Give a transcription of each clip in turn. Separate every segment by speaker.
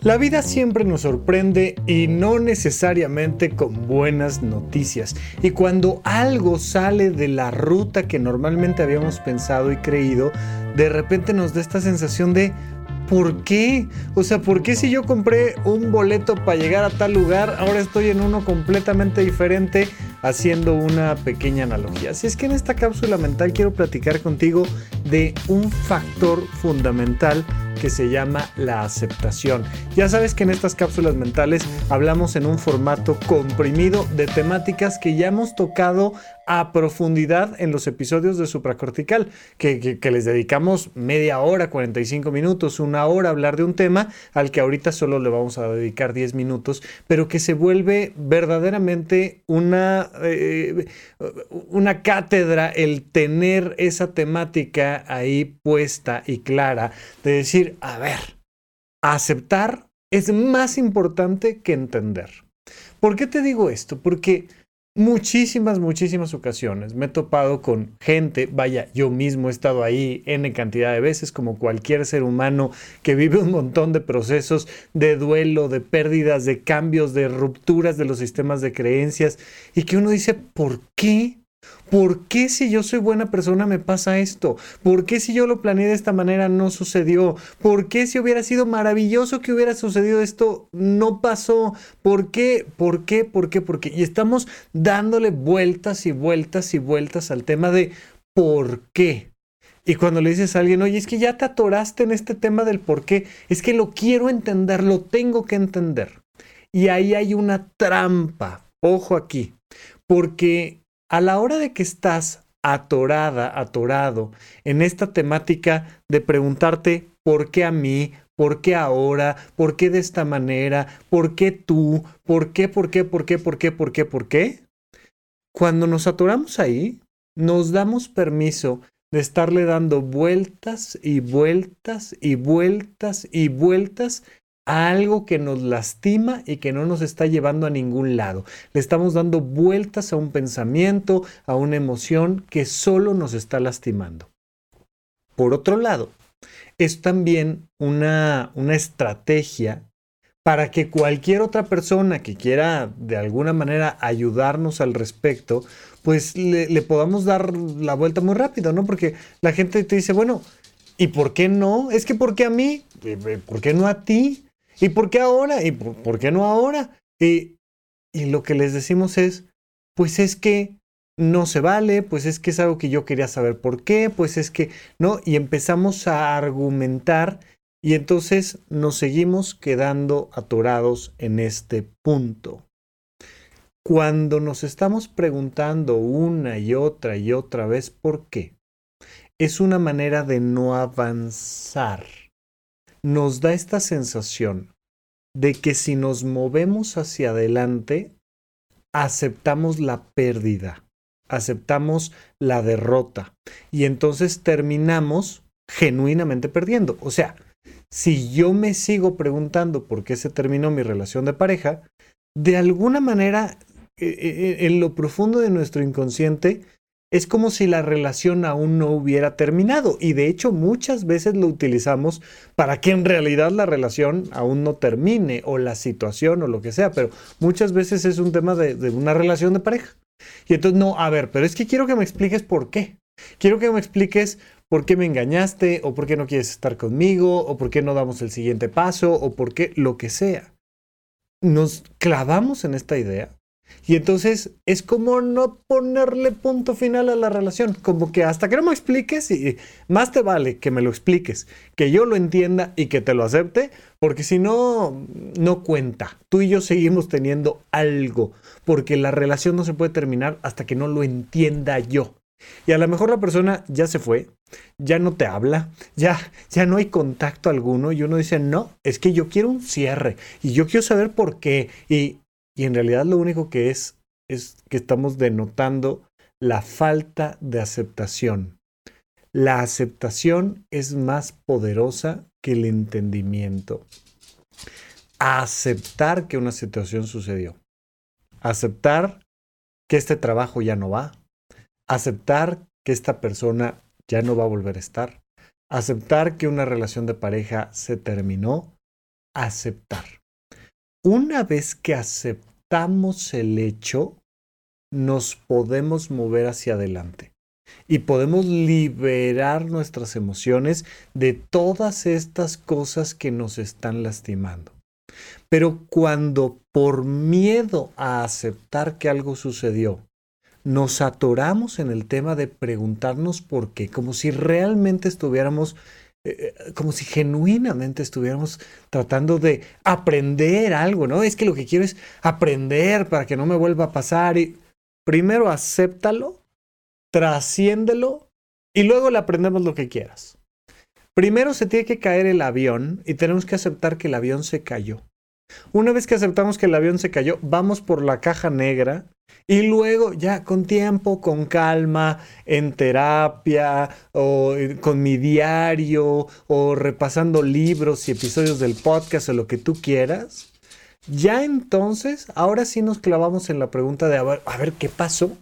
Speaker 1: La vida siempre nos sorprende y no necesariamente con buenas noticias. Y cuando algo sale de la ruta que normalmente habíamos pensado y creído, de repente nos da esta sensación de ¿por qué? O sea, ¿por qué si yo compré un boleto para llegar a tal lugar, ahora estoy en uno completamente diferente? haciendo una pequeña analogía. Así es que en esta cápsula mental quiero platicar contigo de un factor fundamental que se llama la aceptación. Ya sabes que en estas cápsulas mentales hablamos en un formato comprimido de temáticas que ya hemos tocado a profundidad en los episodios de supracortical, que, les dedicamos media hora, 45 minutos, una hora a hablar de un tema al que ahorita solo le vamos a dedicar 10 minutos, pero que se vuelve verdaderamente una, eh, una cátedra el tener esa temática ahí puesta y clara, de decir, a ver, aceptar es más importante que entender. ¿Por qué te digo esto? Porque muchísimas, muchísimas ocasiones me he topado con gente, vaya, yo mismo he estado ahí N cantidad de veces, como cualquier ser humano que vive un montón de procesos de duelo, de pérdidas, de cambios, de rupturas de los sistemas de creencias, y que uno dice, ¿por qué ¿Por qué si yo soy buena persona me pasa esto? ¿Por qué si yo lo planeé de esta manera no sucedió? ¿Por qué si hubiera sido maravilloso que hubiera sucedido esto no pasó? ¿Por qué? ¿Por qué? ¿Por qué? ¿Por qué? Y estamos dándole vueltas y vueltas y vueltas al tema de ¿por qué? Y cuando le dices a alguien, oye, es que ya te atoraste en este tema del por qué, es que lo quiero entender, lo tengo que entender. Y ahí hay una trampa, ojo aquí, porque a la hora de que estás atorada, atorado en esta temática de preguntarte por qué a mí, por qué ahora, por qué de esta manera, por qué tú, por qué, por qué, por qué, por qué, por qué, por qué, cuando nos atoramos ahí, nos damos permiso de estarle dando vueltas y vueltas y vueltas y vueltas algo que nos lastima y que no nos está llevando a ningún lado. Le estamos dando vueltas a un pensamiento, a una emoción que solo nos está lastimando. Por otro lado, es también una, una estrategia para que cualquier otra persona que quiera de alguna manera ayudarnos al respecto, pues le, le, podamos dar la vuelta muy rápido, ¿no? Porque la gente te dice, bueno, ¿y por qué no? Es que ¿por qué a mí? Eh, eh, ¿Por qué no a ti? ¿Y por qué ahora? ¿Y por, qué no ahora? Y, y lo que les decimos es, pues es que no se vale, pues es que es algo que yo quería saber por qué, pues es que no, y empezamos a argumentar y entonces nos seguimos quedando atorados en este punto. Cuando nos estamos preguntando una y otra y otra vez por qué, es una manera de no avanzar nos da esta sensación de que si nos movemos hacia adelante, aceptamos la pérdida, aceptamos la derrota y entonces terminamos genuinamente perdiendo. O sea, si yo me sigo preguntando por qué se terminó mi relación de pareja, de alguna manera, e, e, e, en lo profundo de nuestro inconsciente, es como si la relación aún no hubiera terminado y de hecho muchas veces lo utilizamos para que en realidad la relación aún no termine o la situación o lo que sea, pero muchas veces es un tema de, una relación de pareja. Y entonces no, a ver, pero es que quiero que me expliques por qué. Quiero que me expliques por qué me engañaste o por qué no quieres estar conmigo o por qué no damos el siguiente paso o por qué lo que sea. Nos clavamos en esta idea y entonces es como no ponerle punto final a la relación, como que hasta que no me expliques, y más te vale que me lo expliques, que yo lo entienda y que te lo acepte, porque si no, no cuenta. Tú y yo seguimos teniendo algo, porque la relación no se puede terminar hasta que no lo entienda yo. Y a lo mejor la persona ya se fue, ya no te habla, ya, ya no hay contacto alguno y uno dice, no, es que yo quiero un cierre y yo quiero saber por qué. Y y en realidad lo único que es es que estamos denotando la falta de aceptación. La aceptación es más poderosa que el entendimiento. Aceptar que una situación sucedió. Aceptar que este trabajo ya no va. Aceptar que esta persona ya no va a volver a estar. Aceptar que una relación de pareja se terminó aceptar. Una vez que aceptamos el hecho, nos podemos mover hacia adelante y podemos liberar nuestras emociones de todas estas cosas que nos están lastimando. Pero cuando por miedo a aceptar que algo sucedió, nos atoramos en el tema de preguntarnos por qué, como si realmente estuviéramos, eh, eh, como si genuinamente estuviéramos tratando de aprender algo, ¿no? Es que lo que quiero es aprender para que no me vuelva a pasar. Y primero acéptalo, trasciéndelo y luego le aprendemos lo que quieras. Primero se tiene que caer el avión y tenemos que aceptar que el avión se cayó. Una vez que aceptamos que el avión se cayó, vamos por la caja negra y luego ya con tiempo, con calma, en terapia o eh, con mi diario o repasando libros y episodios del podcast o lo que tú quieras, ya entonces, ahora sí nos clavamos en la pregunta de a ver, a ver qué pasó.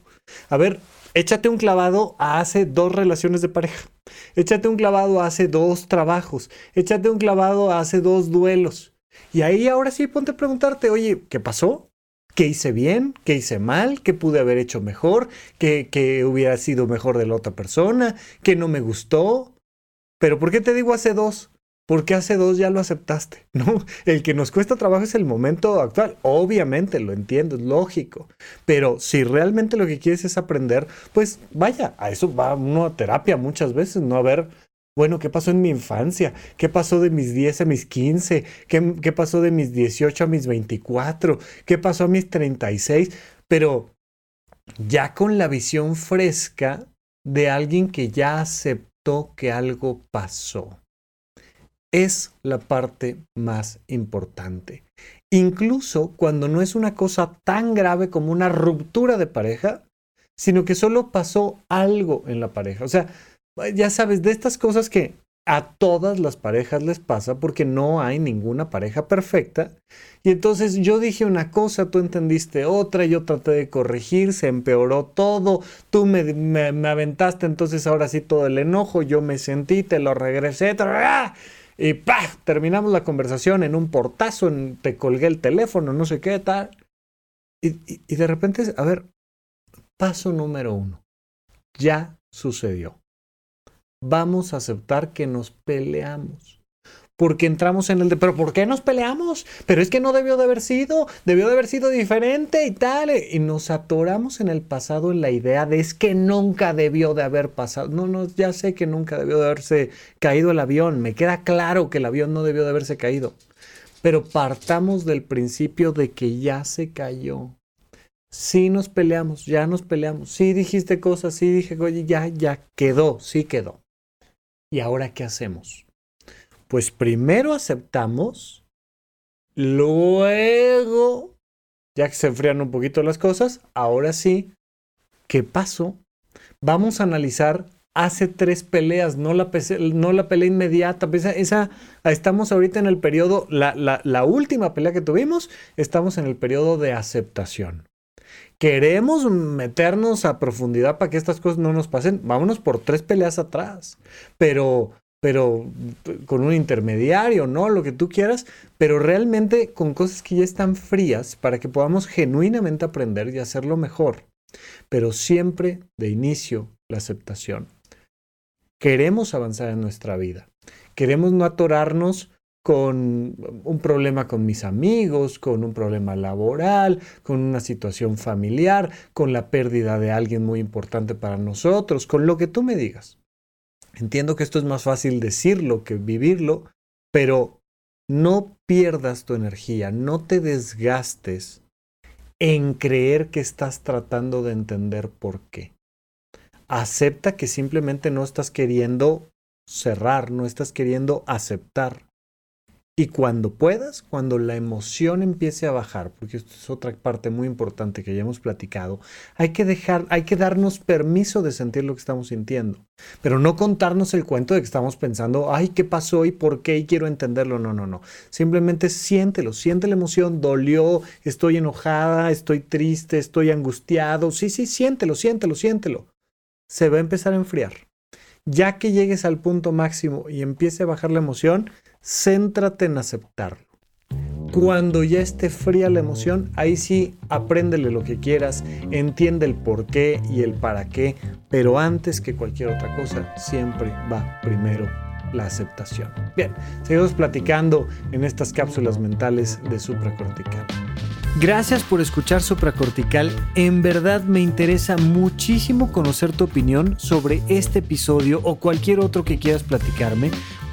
Speaker 1: A ver, échate un clavado a hace dos relaciones de pareja. Échate un clavado a hace dos trabajos. Échate un clavado a hace dos duelos. Y ahí ahora sí ponte a preguntarte, oye, ¿qué pasó? ¿Qué hice bien? ¿Qué hice mal? ¿Qué pude haber hecho mejor? ¿Qué, qué hubiera sido mejor de la otra persona? ¿Qué no me gustó? Pero ¿por qué te digo hace dos? Porque hace dos ya lo aceptaste, ¿no? El que nos cuesta trabajo es el momento actual. Obviamente, lo entiendo, es lógico. Pero si realmente lo que quieres es aprender, pues vaya, a eso va uno a terapia muchas veces, ¿no? A ver bueno, ¿qué pasó en mi infancia? ¿Qué pasó de mis 10 a mis 15? ¿Qué, ¿Qué, pasó de mis 18 a mis 24? ¿Qué pasó a mis 36? Pero ya con la visión fresca de alguien que ya aceptó que algo pasó. Es la parte más importante. Incluso cuando no es una cosa tan grave como una ruptura de pareja, sino que solo pasó algo en la pareja. O sea, ya sabes, de estas cosas que a todas las parejas les pasa porque no hay ninguna pareja perfecta. Y entonces yo dije una cosa, tú entendiste otra, yo traté de corregir, se empeoró todo, tú me, me, aventaste entonces ahora sí todo el enojo, yo me sentí, te lo regresé, y ¡pah! terminamos la conversación en un portazo, te colgué el teléfono, no sé qué tal. Y, y de repente, a ver, paso número uno, ya sucedió vamos a aceptar que nos peleamos. Porque entramos en el de, pero ¿por qué nos peleamos? Pero es que no debió de haber sido, debió de haber sido diferente y tal. Y nos atoramos en el pasado en la idea de es que nunca debió de haber pasado. No, no, ya sé que nunca debió de haberse caído el avión. Me queda claro que el avión no debió de haberse caído. Pero partamos del principio de que ya se cayó. Sí nos peleamos, ya nos peleamos. Sí dijiste cosas, sí dije, oye, ya, ya quedó, sí quedó. ¿Y ahora qué hacemos? Pues primero aceptamos, luego, ya que se enfrían un poquito las cosas, ahora sí, ¿qué pasó? Vamos a analizar hace tres peleas, no la, no la pelea inmediata. Esa, esa, estamos ahorita en el periodo, la, la, la última pelea que tuvimos, estamos en el periodo de aceptación queremos meternos a profundidad para que estas cosas no nos pasen, vámonos por tres peleas atrás. Pero, pero con un intermediario, ¿no? Lo que tú quieras, pero realmente con cosas que ya están frías para que podamos genuinamente aprender y hacerlo mejor. Pero siempre de inicio la aceptación. Queremos avanzar en nuestra vida. Queremos no atorarnos con un problema con mis amigos, con un problema laboral, con una situación familiar, con la pérdida de alguien muy importante para nosotros, con lo que tú me digas. Entiendo que esto es más fácil decirlo que vivirlo, pero no pierdas tu energía, no te desgastes en creer que estás tratando de entender por qué. Acepta que simplemente no estás queriendo cerrar, no estás queriendo aceptar. Y cuando puedas, cuando la emoción empiece a bajar, porque esto es otra parte muy importante que ya hemos platicado, hay que dejar, hay que darnos permiso de sentir lo que estamos sintiendo, pero no contarnos el cuento de que estamos pensando, ay, ¿qué pasó y por qué? Y quiero entenderlo. No, no, no. Simplemente siéntelo, siente la emoción, dolió, estoy enojada, estoy triste, estoy angustiado. Sí, sí, siéntelo, siéntelo, siéntelo. Se va a empezar a enfriar. Ya que llegues al punto máximo y empiece a bajar la emoción, céntrate en aceptarlo. Cuando ya esté fría la emoción, ahí sí apréndele lo que quieras, entiende el por qué y el para qué, pero antes que cualquier otra cosa, siempre va primero la aceptación. Bien, seguimos platicando en estas cápsulas mentales de supracortical. Gracias por escuchar Supracortical. En verdad me interesa muchísimo conocer tu opinión sobre este episodio o cualquier otro que quieras platicarme.